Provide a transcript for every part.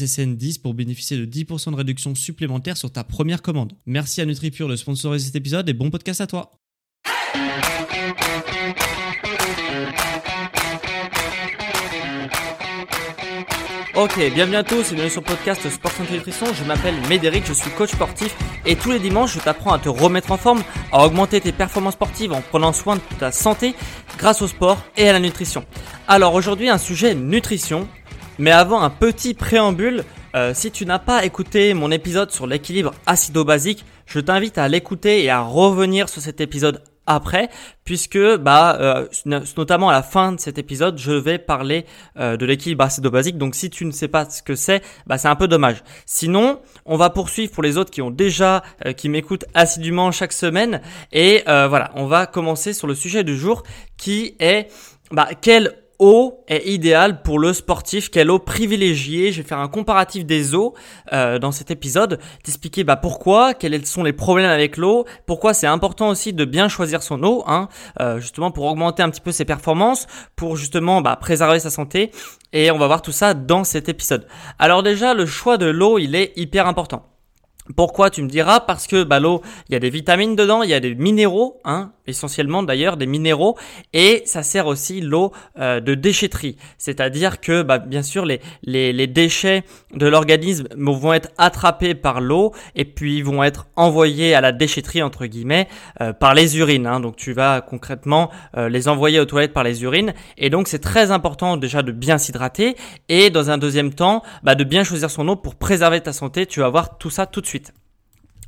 SSN10 pour bénéficier de 10% de réduction supplémentaire sur ta première commande. Merci à NutriPure de sponsoriser cet épisode et bon podcast à toi. Ok, bienvenue à tous et bienvenue sur le podcast Sport Santé Nutrition. Je m'appelle Médéric, je suis coach sportif et tous les dimanches je t'apprends à te remettre en forme, à augmenter tes performances sportives en prenant soin de ta santé grâce au sport et à la nutrition. Alors aujourd'hui un sujet nutrition, mais avant un petit préambule, euh, si tu n'as pas écouté mon épisode sur l'équilibre acido-basique, je t'invite à l'écouter et à revenir sur cet épisode après, puisque bah euh, notamment à la fin de cet épisode, je vais parler euh, de l'équilibre acido-basique. Donc si tu ne sais pas ce que c'est, bah c'est un peu dommage. Sinon, on va poursuivre pour les autres qui ont déjà qui m'écoutent assidûment chaque semaine et voilà, on va commencer sur le sujet du jour qui est bah, quelle eau est idéale pour le sportif, quelle eau privilégiée. Je vais faire un comparatif des eaux euh, dans cet épisode, t'expliquer bah, pourquoi, quels sont les problèmes avec l'eau, pourquoi c'est important aussi de bien choisir son eau, hein, euh, justement pour augmenter un petit peu ses performances, pour justement bah, préserver sa santé. Et on va voir tout ça dans cet épisode. Alors déjà, le choix de l'eau, il est hyper important. Pourquoi tu me diras Parce que bah, l'eau, il y a des vitamines dedans, il y a des minéraux, hein, essentiellement d'ailleurs des minéraux, et ça sert aussi l'eau euh, de déchetterie. C'est-à-dire que bah, bien sûr les, les, déchets de l'organisme vont être attrapés par l'eau et puis vont être envoyés à la déchetterie entre guillemets euh, par les urines. Hein. Donc tu vas concrètement euh, les envoyer aux toilettes par les urines, et donc c'est très important déjà de bien s'hydrater et dans un deuxième temps bah, de bien choisir son eau pour préserver ta santé. Tu vas voir tout ça tout de suite.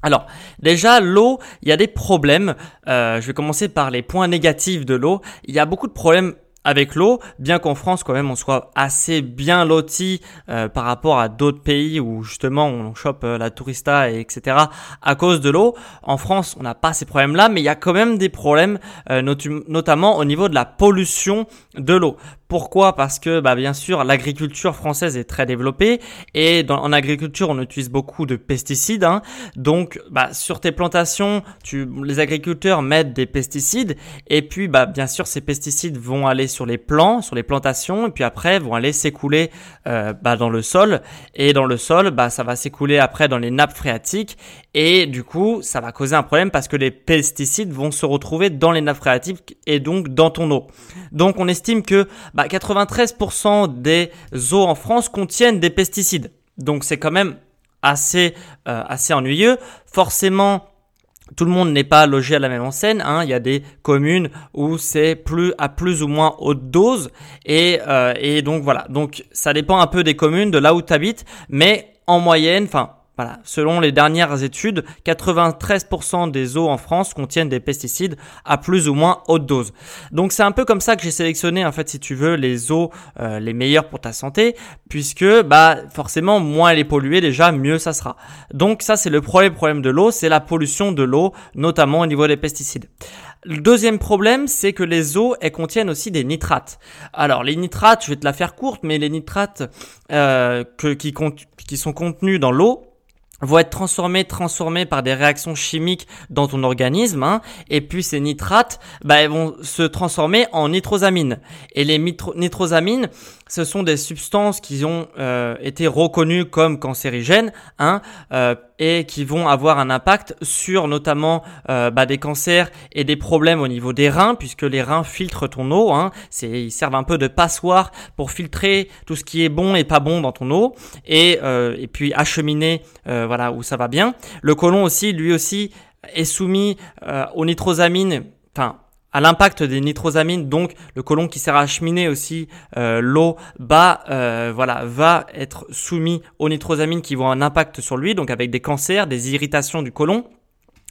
Alors, déjà, l'eau, il y a des problèmes. Euh, je vais commencer par les points négatifs de l'eau. Il y a beaucoup de problèmes avec l'eau, bien qu'en France quand même on soit assez bien loti euh, par rapport à d'autres pays où justement on chope euh, la tourista et etc. à cause de l'eau. En France on n'a pas ces problèmes-là, mais il y a quand même des problèmes, notamment au niveau de la pollution de l'eau. Pourquoi? Parce que bah, bien sûr l'agriculture française est très développée et dans, en agriculture on utilise beaucoup de pesticides. Hein. Donc bah, sur tes plantations, tu, les agriculteurs mettent des pesticides et puis bah, bien sûr ces pesticides vont aller sur les plants, sur les plantations et puis après vont aller s'écouler euh, bah, dans le sol et dans le sol bah, ça va s'écouler après dans les nappes phréatiques et du coup ça va causer un problème parce que les pesticides vont se retrouver dans les nappes phréatiques et donc dans ton eau. Donc on estime que bah, 93% bah, des eaux en France contiennent des pesticides. Donc c'est quand même assez, euh, assez ennuyeux. Forcément, tout le monde n'est pas logé à la même enseigne. Hein. Il y a des communes où c'est plus à plus ou moins haute dose. Et, euh, et donc voilà. Donc ça dépend un peu des communes, de là où tu habites. Mais en moyenne, enfin voilà. Selon les dernières études, 93% des eaux en France contiennent des pesticides à plus ou moins haute dose. Donc c'est un peu comme ça que j'ai sélectionné en fait si tu veux les eaux euh, les meilleures pour ta santé puisque bah forcément moins elle est polluée déjà mieux ça sera. Donc ça c'est le premier problème de l'eau, c'est la pollution de l'eau notamment au niveau des pesticides. Le deuxième problème, c'est que les eaux, elles contiennent aussi des nitrates. Alors, les nitrates, je vais te la faire courte, mais les nitrates euh, que, qui, qui sont contenus dans l'eau, vont être transformés, transformés par des réactions chimiques dans ton organisme, hein, et puis ces nitrates, bah, vont se transformer en nitrosamines. Et les nitrosamines, ce sont des substances qui ont euh, été reconnues comme cancérigènes hein, euh, et qui vont avoir un impact sur notamment euh, bah, des cancers et des problèmes au niveau des reins, puisque les reins filtrent ton eau. Hein, c'est, ils servent un peu de passoire pour filtrer tout ce qui est bon et pas bon dans ton eau et, et puis acheminer voilà où ça va bien. Le côlon aussi, lui aussi, est soumis aux nitrosamines, enfin à l'impact des nitrosamines, donc le côlon qui sert à acheminer aussi euh, l'eau, bah euh, voilà, va être soumis aux nitrosamines qui vont avoir un impact sur lui, donc avec des cancers, des irritations du côlon.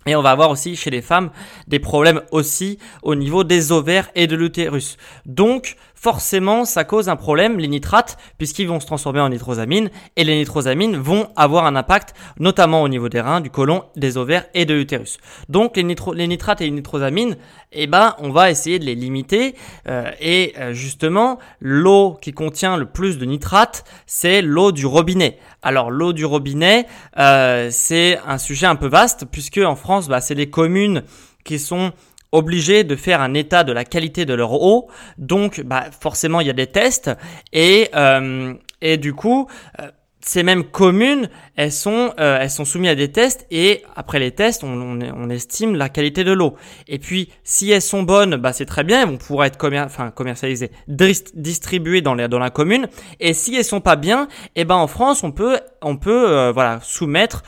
Et on va avoir aussi chez les femmes des problèmes aussi au niveau des ovaires et de l'utérus. Donc forcément ça cause un problème, les nitrates, puisqu'ils vont se transformer en nitrosamines, et les nitrosamines vont avoir un impact notamment au niveau des reins, du côlon, des ovaires et de l'utérus. Donc les, nitrates et les nitrosamines, eh ben, on va essayer de les limiter, euh, et euh, justement, l'eau qui contient le plus de nitrates, c'est l'eau du robinet. Alors l'eau du robinet, euh, c'est un sujet un peu vaste, puisque en France, bah, c'est les communes qui sont obligés de faire un état de la qualité de leur eau. Donc, bah, forcément, il y a des tests. Et, euh, et du coup, euh, ces mêmes communes, elles sont, euh, elles sont soumises à des tests et après les tests, on, on, estime la qualité de l'eau. Et puis, si elles sont bonnes, bah c'est très bien, elles vont pouvoir être commer enfin, commercialisées, distribuées dans, les, dans la commune. Et si elles sont pas bien, eh ben en France, on peut, on peut, voilà, soumettre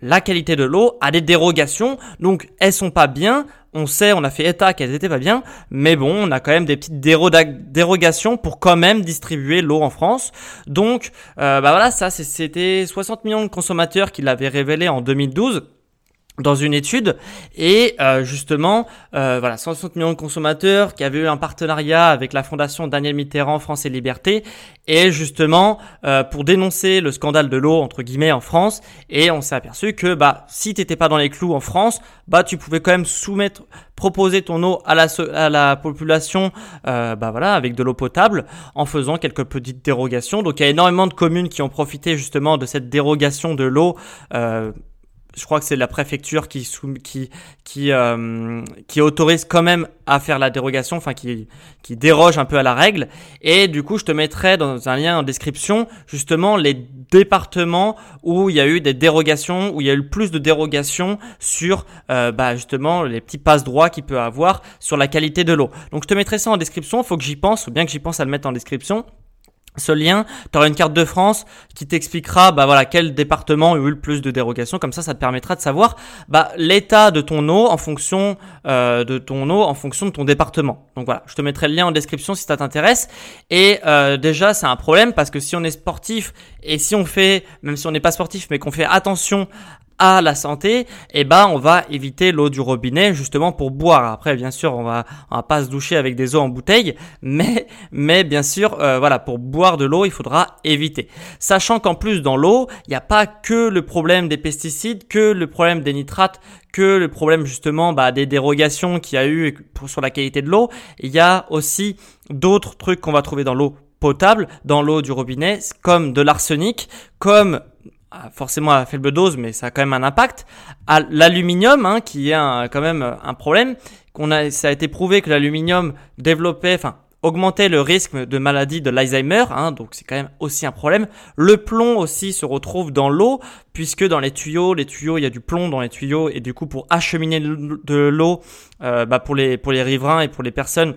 la qualité de l'eau à des dérogations. Donc, elles sont pas bien on sait, on a fait état qu'elles étaient pas bien, mais bon, on a quand même des petites dérogations pour quand même distribuer l'eau en France. Donc, euh, bah voilà, ça c'était 60 millions de consommateurs qui l'avaient révélé en 2012 dans une étude et euh, justement euh, voilà 160 millions de consommateurs qui avaient eu un partenariat avec la fondation Daniel Mitterrand France et Liberté et justement euh, pour dénoncer le scandale de l'eau entre guillemets en France et on s'est aperçu que bah si t'étais pas dans les clous en France bah tu pouvais quand même soumettre proposer ton eau à la à la population bah voilà avec de l'eau potable en faisant quelques petites dérogations. Donc il y a énormément de communes qui ont profité justement de cette dérogation de l'eau je crois que c'est la préfecture qui qui euh, qui autorise quand même à faire la dérogation, enfin qui qui déroge un peu à la règle. Et du coup, je te mettrai dans un lien en description justement les départements où il y a eu des dérogations, où il y a eu plus de dérogations sur euh, bah justement les petits passe droits qu'il peut avoir sur la qualité de l'eau. Donc je te mettrai ça en description. Faut que j'y pense, ou bien que j'y pense à le mettre en description ce lien, tu auras une carte de France qui t'expliquera bah voilà quel département a eu le plus de dérogations. Comme ça, ça te permettra de savoir bah, l'état de ton eau en fonction euh, de ton eau en fonction de ton département. Donc voilà, je te mettrai le lien en description si ça t'intéresse. Et euh, déjà, c'est un problème parce que si on est sportif et si on fait, même si on n'est pas sportif, mais qu'on fait attention à la santé, eh ben on va éviter l'eau du robinet justement pour boire. Après bien sûr on va on va pas se doucher avec des eaux en bouteille, mais mais bien sûr euh, voilà pour boire de l'eau il faudra éviter. Sachant qu'en plus dans l'eau il n'y a pas que le problème des pesticides, que le problème des nitrates, que le problème justement bah, des dérogations qu'il y a eu pour, sur la qualité de l'eau. Il y a aussi d'autres trucs qu'on va trouver dans l'eau potable, dans l'eau du robinet, comme de l'arsenic, comme forcément à faible dose, mais ça a quand même un impact. À l'aluminium, hein, qui est quand même un problème, qu'on a, ça a été prouvé que l'aluminium développait, enfin augmentait le risque de maladie de l'Alzheimer, hein, donc c'est quand même aussi un problème. Le plomb aussi se retrouve dans l'eau, puisque dans les tuyaux, les tuyaux, il y a du plomb dans les tuyaux, et du coup pour acheminer de l'eau, euh, bah pour les pour les riverains et pour les personnes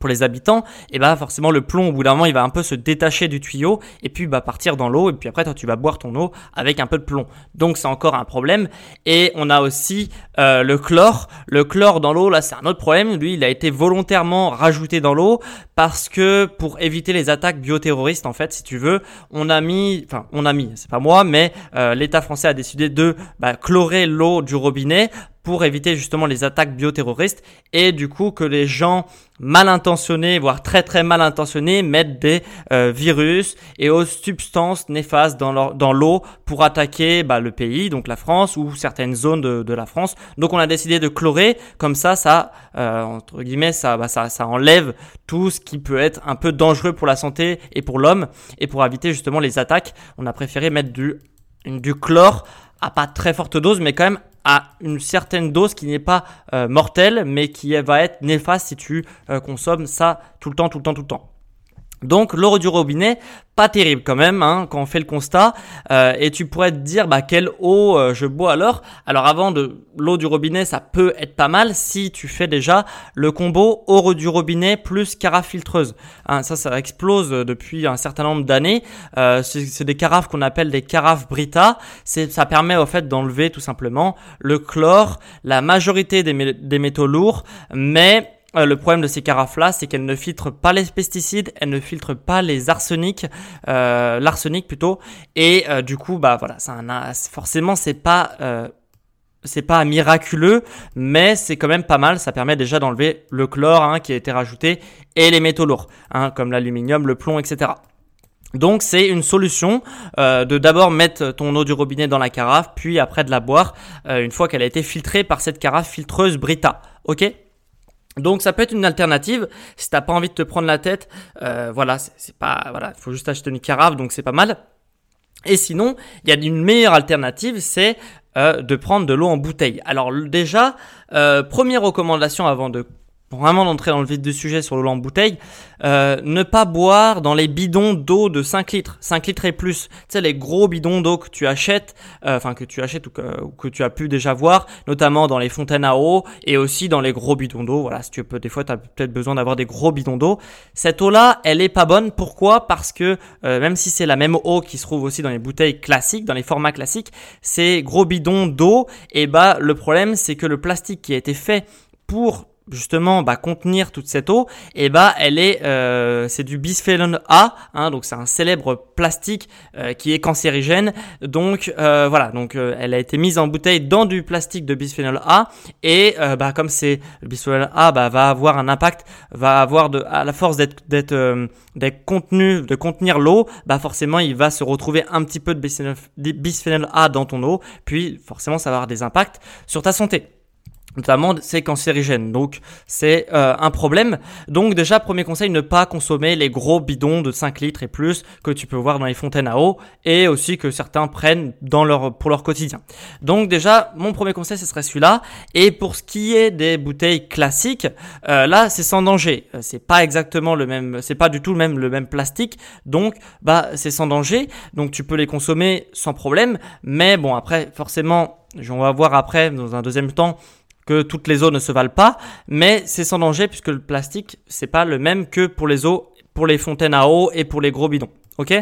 pour les habitants, et bah forcément le plomb au bout d'un moment il va un peu se détacher du tuyau et puis bah partir dans l'eau et puis après toi tu vas boire ton eau avec un peu de plomb. Donc c'est encore un problème et on a aussi euh, le chlore. Le chlore dans l'eau là c'est un autre problème. Lui il a été volontairement rajouté dans l'eau parce que pour éviter les attaques bioterroristes en fait si tu veux on a mis, enfin on a mis, c'est pas moi mais euh, l'État français a décidé de bah, chlorer l'eau du robinet pour éviter justement les attaques bioterroristes et du coup que les gens mal intentionnés, voire très très mal intentionnés, mettent des euh, virus et autres substances néfastes dans dans l'eau pour attaquer bah, le pays, donc la France ou certaines zones de, de, la France. Donc on a décidé de chlorer, comme ça, ça euh, entre guillemets, ça, bah, ça, ça enlève tout ce qui peut être un peu dangereux pour la santé et pour l'homme et pour éviter justement les attaques. On a préféré mettre du du chlore à pas très forte dose, mais quand même à une certaine dose qui n'est pas euh, mortelle, mais qui va être néfaste si tu euh, consommes ça tout le temps, tout le temps, tout le temps. Donc l'eau du robinet, pas terrible quand même hein, quand on fait le constat. Euh, et tu pourrais te dire bah quelle eau euh, je bois alors Alors avant de l'eau du robinet, ça peut être pas mal si tu fais déjà le combo eau du robinet plus carafe filtreuse. Hein, ça, ça explose depuis un certain nombre d'années. Euh, c'est des carafes qu'on appelle des carafes Brita. Ça permet au fait d'enlever tout simplement le chlore, la majorité des, des métaux lourds, mais euh, le problème de ces carafes-là, c'est qu'elles ne filtrent pas les pesticides, elles ne filtrent pas les arsenics, euh, l'arsenic plutôt, et euh, du coup, bah voilà, ça forcément c'est pas c'est pas miraculeux, mais c'est quand même pas mal. Ça permet déjà d'enlever le chlore hein, qui a été rajouté et les métaux lourds, hein, comme l'aluminium, le plomb, etc. Donc c'est une solution de d'abord mettre ton eau du robinet dans la carafe, puis après de la boire une fois qu'elle a été filtrée par cette carafe filtreuse Brita. Ok? Donc ça peut être une alternative si t'as pas envie de te prendre la tête. Euh, voilà, c'est pas voilà, il faut juste acheter une carafe, donc c'est pas mal. Et sinon, il y a une meilleure alternative, c'est euh, de prendre de l'eau en bouteille. Alors déjà, euh, première recommandation avant de vraiment d'entrer dans le vif du sujet sur l'eau en bouteille, euh, ne pas boire dans les bidons d'eau de 5 litres, 5 litres et plus. Tu sais, les gros bidons d'eau que tu achètes, euh, enfin que tu achètes ou que, tu as pu déjà voir, notamment dans les fontaines à eau et aussi dans les gros bidons d'eau. Voilà, si tu peux, des fois, tu as peut-être besoin d'avoir des gros bidons d'eau. Cette eau-là, elle est pas bonne. Pourquoi? Parce que euh, même si c'est la même eau qui se trouve aussi dans les bouteilles classiques, dans les formats classiques, ces gros bidons d'eau, et eh bah le problème c'est que le plastique qui a été fait pour justement bah, contenir toute cette eau, et eh bah elle est euh, c'est du bisphénol A, hein, donc c'est un célèbre plastique euh, qui est cancérigène. Donc euh, voilà, donc elle a été mise en bouteille dans du plastique de bisphénol A. Et bah comme c'est le bisphénol A bah, va avoir un impact, va avoir de à la force d'être d'être d'être contenu de contenir l'eau, bah forcément il va se retrouver un petit peu de bisphénol A dans ton eau, puis forcément ça va avoir des impacts sur ta santé notamment c'est cancérigène. Donc c'est euh, un problème. Donc déjà premier conseil ne pas consommer les gros bidons de 5 litres et plus que tu peux voir dans les fontaines à eau et aussi que certains prennent dans leur pour leur quotidien. Donc déjà mon premier conseil ce serait celui-là et pour ce qui est des bouteilles classiques euh, là c'est sans danger. Euh, c'est pas exactement le même c'est pas du tout le même le même plastique. Donc bah c'est sans danger. Donc tu peux les consommer sans problème mais bon après forcément on va voir après dans un deuxième temps que toutes les eaux ne se valent pas, mais c'est sans danger puisque le plastique, c'est pas le même que pour les eaux, pour les fontaines à eau et pour les gros bidons. Ok?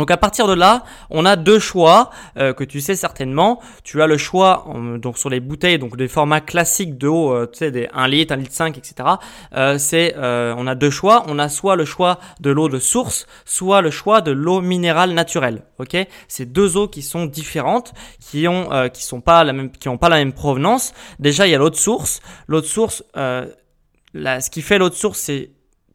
Donc à partir de là, on a deux choix euh, que tu sais certainement. Tu as le choix donc sur les bouteilles, donc des formats classiques de euh, tu sais des 1 litre, 1 litre 5, etc. Euh, on a deux choix. On a soit le choix de l'eau de source, soit le choix de l'eau minérale naturelle. Ok, c'est deux eaux qui sont différentes, qui ont pas la même, provenance. Déjà il y a l'eau de source. L'eau de source, ce qui fait l'eau de source, c'est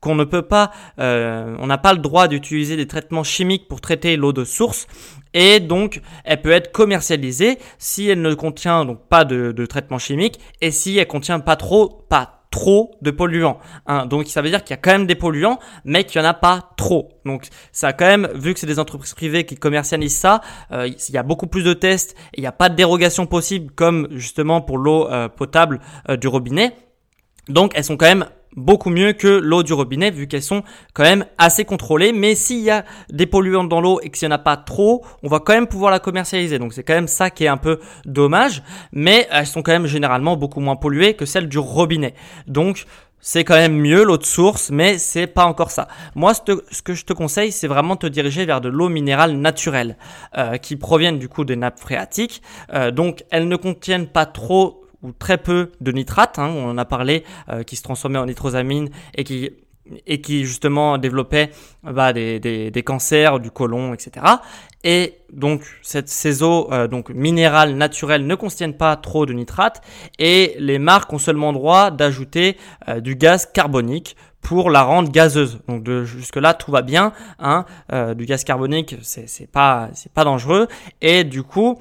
qu'on ne peut pas, euh, on n'a pas le droit d'utiliser des traitements chimiques pour traiter l'eau de source et donc elle peut être commercialisée si elle ne contient donc pas de, de traitement chimique et si elle contient pas trop, pas trop de polluants. Hein. Donc ça veut dire qu'il y a quand même des polluants, mais qu'il n'y en a pas trop. Donc ça a quand même, vu que c'est des entreprises privées qui commercialisent ça, euh, il y a beaucoup plus de tests il n'y a pas de dérogation possible comme justement pour l'eau euh, potable du robinet. Donc elles sont quand même beaucoup mieux que l'eau du robinet vu qu'elles sont quand même assez contrôlées. Mais s'il y a des polluants dans l'eau et qu'il n'y en a pas trop, on va quand même pouvoir la commercialiser. Donc c'est quand même ça qui est un peu dommage. Mais elles sont quand même généralement beaucoup moins polluées que celles du robinet. Donc c'est quand même mieux l'eau de source, mais c'est pas encore ça. Moi, ce, que je te conseille, c'est vraiment te diriger vers de l'eau minérale naturelle, euh, qui proviennent du coup des nappes phréatiques. Euh, donc, elles ne contiennent pas trop très peu de nitrate, hein, on en a parlé, euh, qui se transformait en nitrosamine et qui et qui justement développait bah, des, des, cancers du côlon, etc. Et donc ces eaux euh, donc minérales naturelles ne contiennent pas trop de nitrate et les marques ont seulement droit d'ajouter euh, du gaz carbonique pour la rendre gazeuse. Donc jusque là tout va bien, hein, du gaz carbonique c'est pas c'est pas dangereux et du coup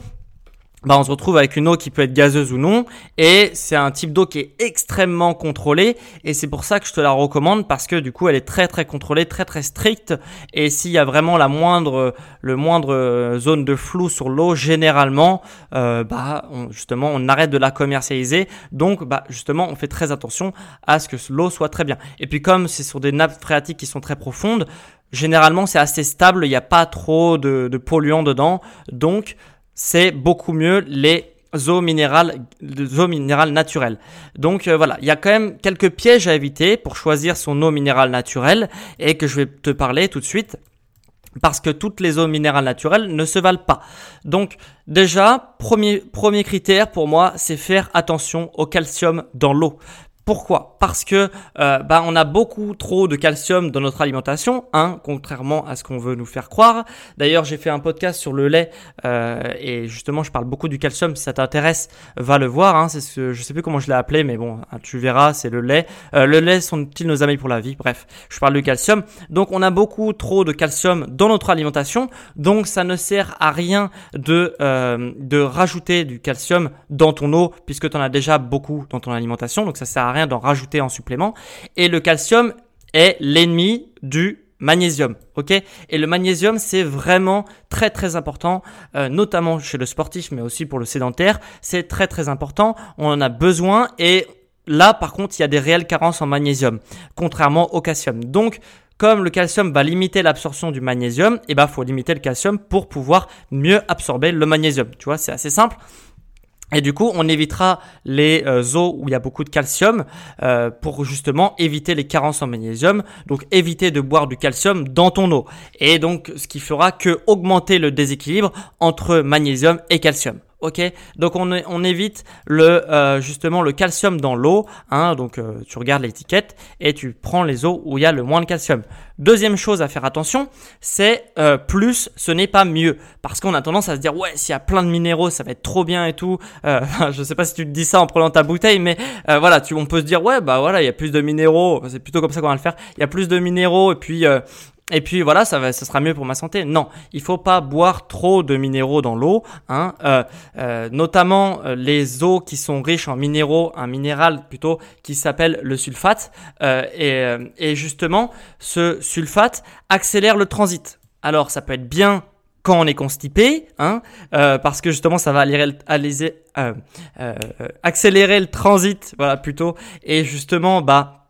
bah, on se retrouve avec une eau qui peut être gazeuse ou non, et c'est un type d'eau qui est extrêmement contrôlé, et c'est pour ça que je te la recommande parce que du coup elle est très très contrôlée, très très stricte, et s'il y a vraiment la moindre, le moindre euh, zone de flou sur l'eau, généralement, euh, bah justement on arrête de la commercialiser, donc bah justement on fait très attention à ce que l'eau soit très bien. Et puis comme c'est sur des nappes phréatiques qui sont très profondes, généralement c'est assez stable, il n'y a pas trop de, de polluants dedans, donc c'est beaucoup mieux les eaux minérales, eaux minérales naturelles. Donc euh, voilà, il y a quand même quelques pièges à éviter pour choisir son eau minérale naturelle et que je vais te parler tout de suite parce que toutes les eaux minérales naturelles ne se valent pas. Donc déjà, premier, premier critère pour moi, c'est faire attention au calcium dans l'eau. Pourquoi? Parce que euh, bah, on a beaucoup trop de calcium dans notre alimentation, hein, contrairement à ce qu'on veut nous faire croire. D'ailleurs, j'ai fait un podcast sur le lait euh, et justement, je parle beaucoup du calcium. Si ça t'intéresse, va le voir. Hein, c'est ce je sais plus comment je l'ai appelé, mais bon, hein, tu verras, c'est le lait. Euh, le lait sont-ils nos amis pour la vie? Bref, je parle du calcium. Donc, on a beaucoup trop de calcium dans notre alimentation, donc ça ne sert à rien de de rajouter du calcium dans ton eau puisque tu en as déjà beaucoup dans ton alimentation. Donc, ça sert à rien d'en rajouter en supplément. Et le calcium est l'ennemi du magnésium, ok? Et le magnésium, c'est vraiment très très important, euh, notamment chez le sportif, mais aussi pour le sédentaire. C'est très très important. On en a besoin et là, par contre, il y a des réelles carences en magnésium, contrairement au calcium. Donc, comme le calcium va limiter l'absorption du magnésium, et eh ben faut limiter le calcium pour pouvoir mieux absorber le magnésium. Tu vois, c'est assez simple. Et du coup, on évitera les euh, eaux où il y a beaucoup de calcium euh, pour justement éviter les carences en magnésium. Donc, éviter de boire du calcium dans ton eau. Et donc, ce qui fera que augmenter le déséquilibre entre magnésium et calcium. Ok, donc on, évite le euh, justement le calcium dans l'eau. Hein, donc euh, tu regardes l'étiquette et tu prends les eaux où il y a le moins de calcium. Deuxième chose à faire attention, c'est euh, plus, ce n'est pas mieux, parce qu'on a tendance à se dire ouais s'il y a plein de minéraux, ça va être trop bien et tout. Je sais pas si tu te dis ça en prenant ta bouteille, mais voilà, tu, on peut se dire ouais bah voilà il y a plus de minéraux, c'est plutôt comme ça qu'on va le faire. Il y a plus de minéraux et puis et puis voilà, ça, va, ça sera mieux pour ma santé. Non, il faut pas boire trop de minéraux dans l'eau, hein, euh, euh, notamment euh, les eaux qui sont riches en minéraux, un minéral plutôt qui s'appelle le sulfate. Et, et, justement, ce sulfate accélère le transit. Alors, ça peut être bien quand on est constipé, hein, parce que justement, ça va aller, accélérer le transit, voilà plutôt. Et justement, bah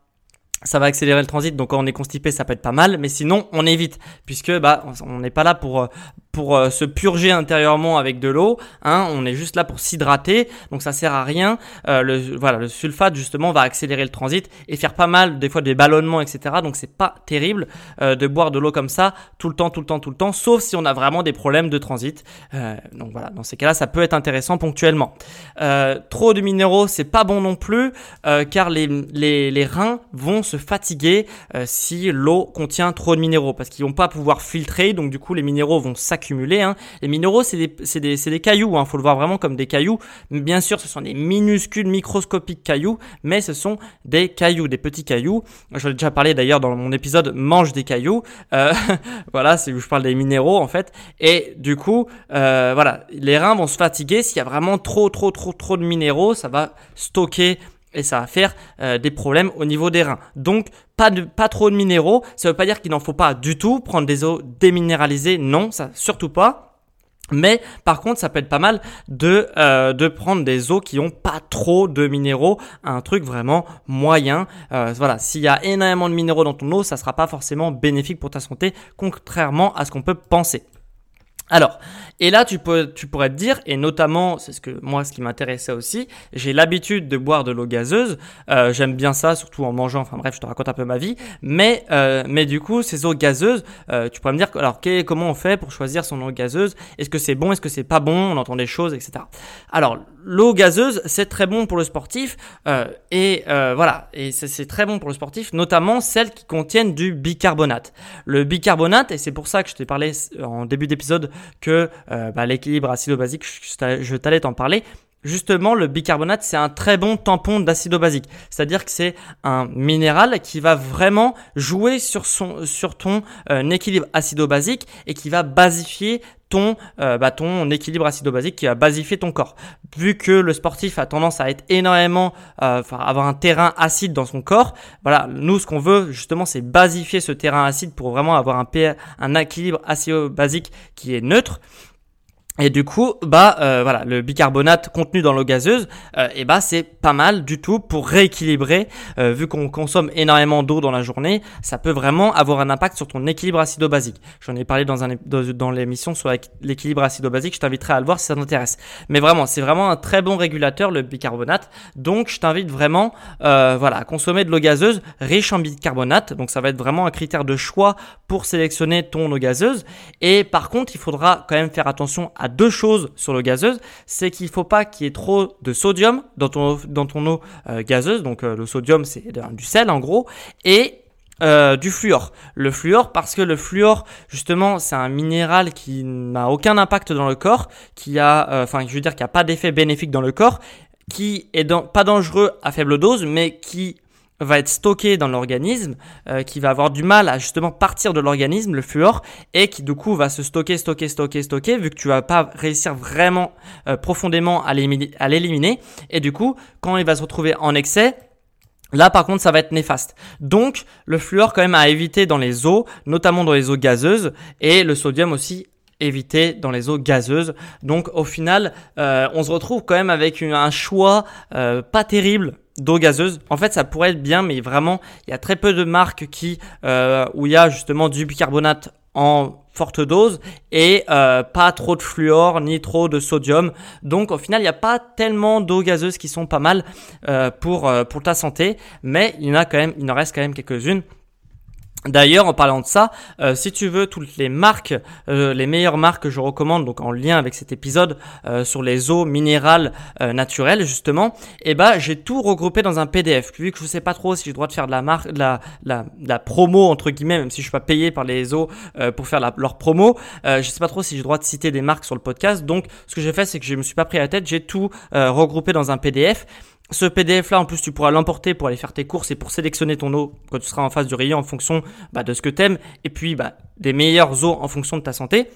ça va accélérer le transit, donc quand on est constipé, ça peut être pas mal, mais sinon on évite, puisque bah on n'est pas là pour euh, pour euh, se purger intérieurement avec de l'eau, hein, on est juste là pour s'hydrater, donc ça sert à rien. Euh, le sulfate justement va accélérer le transit et faire pas mal des fois des ballonnements, etc. Donc c'est pas terrible de boire de l'eau comme ça tout le temps, tout le temps, tout le temps, sauf si on a vraiment des problèmes de transit. donc voilà, dans ces cas-là, ça peut être intéressant ponctuellement. trop de minéraux, c'est pas bon non plus, car les, les reins vont se fatiguer euh, si l'eau contient trop de minéraux parce qu'ils vont pas pouvoir filtrer donc du coup les minéraux vont s'accumuler hein. les minéraux c'est des, des, des, cailloux hein, faut le voir vraiment comme des cailloux. Bien sûr ce sont des minuscules microscopiques cailloux mais ce sont des cailloux des petits cailloux. J'en ai déjà parlé d'ailleurs dans mon épisode mange des cailloux euh, voilà c'est où je parle des minéraux en fait. Et du coup euh, voilà les reins vont se fatiguer. S'il y a vraiment trop trop trop trop de minéraux ça va stocker et ça va faire euh, des problèmes au niveau des reins. Donc pas de pas trop de minéraux, ça veut pas dire qu'il n'en faut pas du tout prendre des eaux déminéralisées, non, ça surtout pas. Mais par contre, ça peut être pas mal de euh, de prendre des eaux qui ont pas trop de minéraux, un truc vraiment moyen. Euh, voilà, s'il y a énormément de minéraux dans ton eau, ça sera pas forcément bénéfique pour ta santé, contrairement à ce qu'on peut penser. Alors, et là, tu, peux, tu pourrais te dire, et notamment, c'est ce que moi, ce qui m'intéressait aussi, j'ai l'habitude de boire de l'eau gazeuse. Euh, J'aime bien ça, surtout en mangeant. Enfin bref, je te raconte un peu ma vie. Mais, euh, mais du coup, ces eaux gazeuses, euh, tu pourrais me dire, alors comment on fait pour choisir son eau gazeuse? Est-ce que c'est bon? Est-ce que c'est pas bon? On entend des choses, etc. Alors, l'eau gazeuse, c'est très bon pour le sportif. Euh, et euh, voilà, et c'est très bon pour le sportif, notamment celles qui contiennent du bicarbonate. Le bicarbonate, et c'est pour ça que je t'ai parlé en début d'épisode que euh, bah, l'équilibre acido-basique, je, t'allais t'en parler. Justement, le bicarbonate, c'est un très bon tampon d'acido-basique. C'est-à-dire que c'est un minéral qui va vraiment jouer sur, son, sur ton euh, équilibre acido-basique et qui va basifier ton, euh, bah, ton équilibre acido-basique, qui va basifier ton corps. Vu que le sportif a tendance à être énormément, euh, enfin, avoir un terrain acide dans son corps, voilà, nous, ce qu'on veut, justement, c'est basifier ce terrain acide pour vraiment avoir un, un équilibre acido-basique qui est neutre. Et du coup, bah euh, voilà, le bicarbonate contenu dans l'eau gazeuse, euh, et bah c'est pas mal du tout pour rééquilibrer. Euh, vu qu'on consomme énormément d'eau dans la journée, ça peut vraiment avoir un impact sur ton équilibre acido-basique. J'en ai parlé dans un dans l'émission sur l'équilibre acido-basique. Je t'inviterai à le voir si ça t'intéresse. Mais vraiment, c'est vraiment un très bon régulateur le bicarbonate. Donc je t'invite vraiment, voilà, à consommer de l'eau gazeuse riche en bicarbonate. Donc ça va être vraiment un critère de choix pour sélectionner ton eau gazeuse. Et par contre, il faudra quand même faire attention à deux choses sur l'eau gazeuse, c'est qu'il ne faut pas qu'il y ait trop de sodium dans ton, eau euh, gazeuse, donc euh, le sodium c'est du sel en gros, et euh, du fluor. Le fluor parce que le fluor justement c'est un minéral qui n'a aucun impact dans le corps, qui a, enfin je veux dire qui a pas d'effet bénéfique dans le corps, qui est pas dangereux à faible dose, mais qui va être stocké dans l'organisme, euh, qui va avoir du mal à justement partir de l'organisme, le fluor, et qui du coup va se stocker, stocker, stocker, stocker, vu que tu vas pas réussir vraiment euh, profondément à l'éliminer. Et du coup, quand il va se retrouver en excès, Là, par contre, ça va être néfaste. Donc, le fluor, quand même, à éviter dans les eaux, notamment dans les eaux gazeuses, et le sodium aussi éviter dans les eaux gazeuses. Donc, au final, euh, on se retrouve quand même avec un choix pas terrible d'eau gazeuse. En fait, ça pourrait être bien, mais vraiment, il y a très peu de marques qui euh, où il y a justement du bicarbonate en forte dose et euh, pas trop de fluor ni trop de sodium. Donc au final, il n'y a pas tellement d'eau gazeuse qui sont pas mal euh, pour pour ta santé, mais il y en a quand même, il en reste quand même quelques-unes D'ailleurs, en parlant de ça, euh, si tu veux toutes les marques, euh, les meilleures marques que je recommande, donc en lien avec cet épisode euh, sur les eaux minérales naturelles justement, eh ben j'ai tout regroupé dans un PDF. Vu que je sais pas trop si j'ai le droit de faire de la marque, de la, promo entre guillemets, même si je suis pas payé par les eaux pour faire leur promo, je sais pas trop si j'ai le droit de citer des marques sur le podcast. Donc, ce que j'ai fait, c'est que je me suis pas pris la tête, j'ai tout regroupé dans un PDF. Ce PDF là, en plus, tu pourras l'emporter pour aller faire tes courses et pour sélectionner ton eau quand tu seras en face du rayon en fonction bah, de ce que t'aimes et puis bah, des meilleures eaux en fonction de ta santé.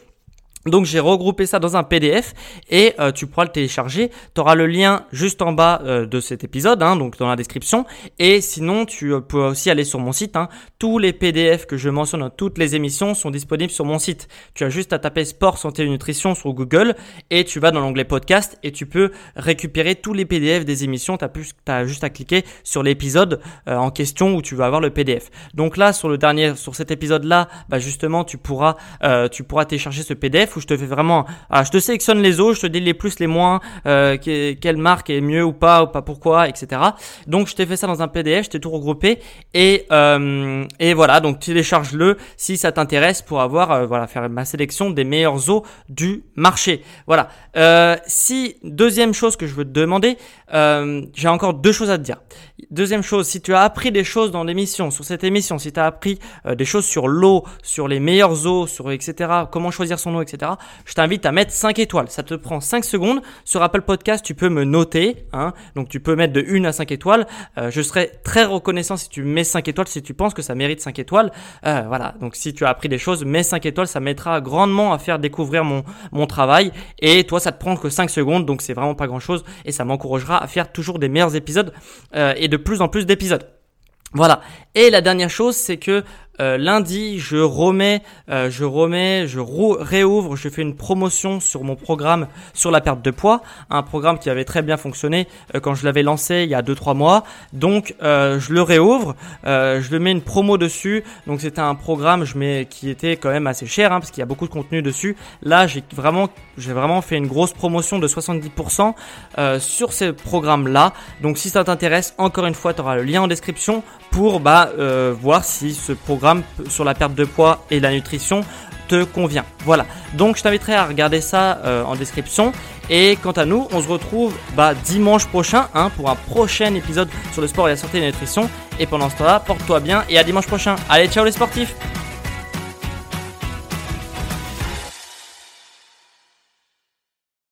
Donc j'ai regroupé ça dans un PDF et euh, tu pourras le télécharger. Tu auras le lien juste en bas euh, de cet épisode, hein, donc dans la description. Et sinon, tu euh, peux aussi aller sur mon site. Hein. Tous les PDF que je mentionne dans toutes les émissions sont disponibles sur mon site. Tu as juste à taper sport, santé et nutrition sur Google et tu vas dans l'onglet podcast et tu peux récupérer tous les PDF des émissions. Tu as, juste à cliquer sur l'épisode en question où tu vas avoir le PDF. Donc là, sur le dernier, sur cet épisode-là, bah justement, tu pourras, tu pourras télécharger ce PDF où je te fais vraiment, ah, je te sélectionne les eaux, je te dis les plus, les moins, euh, quelle marque est mieux ou pas, ou pas pourquoi, etc. Donc je t'ai fait ça dans un PDF, je t'ai tout regroupé et euh, et voilà, donc télécharge-le si ça t'intéresse pour avoir euh, voilà faire ma sélection des meilleures eaux du marché. Voilà. Si deuxième chose que je veux te demander, j'ai encore deux choses à te dire. Deuxième chose, si tu as appris des choses dans l'émission, sur cette émission, si tu as appris des choses sur l'eau, sur les meilleures eaux, sur etc. Comment choisir son eau, etc je t'invite à mettre 5 étoiles. Ça te prend 5 secondes. Sur Apple Podcast, tu peux me noter. Hein. donc tu peux mettre de 1 à 5 étoiles. Euh, je serai très reconnaissant si tu mets 5 étoiles, si tu penses que ça mérite 5 étoiles. Euh, voilà, donc si tu as appris des choses, mets 5 étoiles, ça m'aidera grandement à faire découvrir mon, mon travail. Et toi, ça te prend que 5 secondes, donc c'est vraiment pas grand-chose. Et ça m'encouragera à faire toujours des meilleurs épisodes euh, et de plus en plus d'épisodes. Voilà. Et la dernière chose, c'est que euh, lundi, je remets, euh, je remets, je réouvre, je fais une promotion sur mon programme sur la perte de poids, un programme qui avait très bien fonctionné euh, quand je l'avais lancé il y a 2-3 mois. Donc, je le réouvre, je le mets une promo dessus. Donc, c'était un programme, je mets qui était quand même assez cher hein, parce qu'il y a beaucoup de contenu dessus. Là, j'ai vraiment, j'ai vraiment fait une grosse promotion de 70% sur ce programme-là. Donc, si ça t'intéresse, encore une fois, tu auras le lien en description pour bah, voir si ce sur la perte de poids et la nutrition te convient. Voilà. Donc je t'inviterai à regarder ça euh, en description. Et quant à nous, on se retrouve bah, dimanche prochain hein, pour un prochain épisode sur le sport et la santé et la nutrition. Et pendant ce temps-là, porte-toi bien et à dimanche prochain. Allez, ciao les sportifs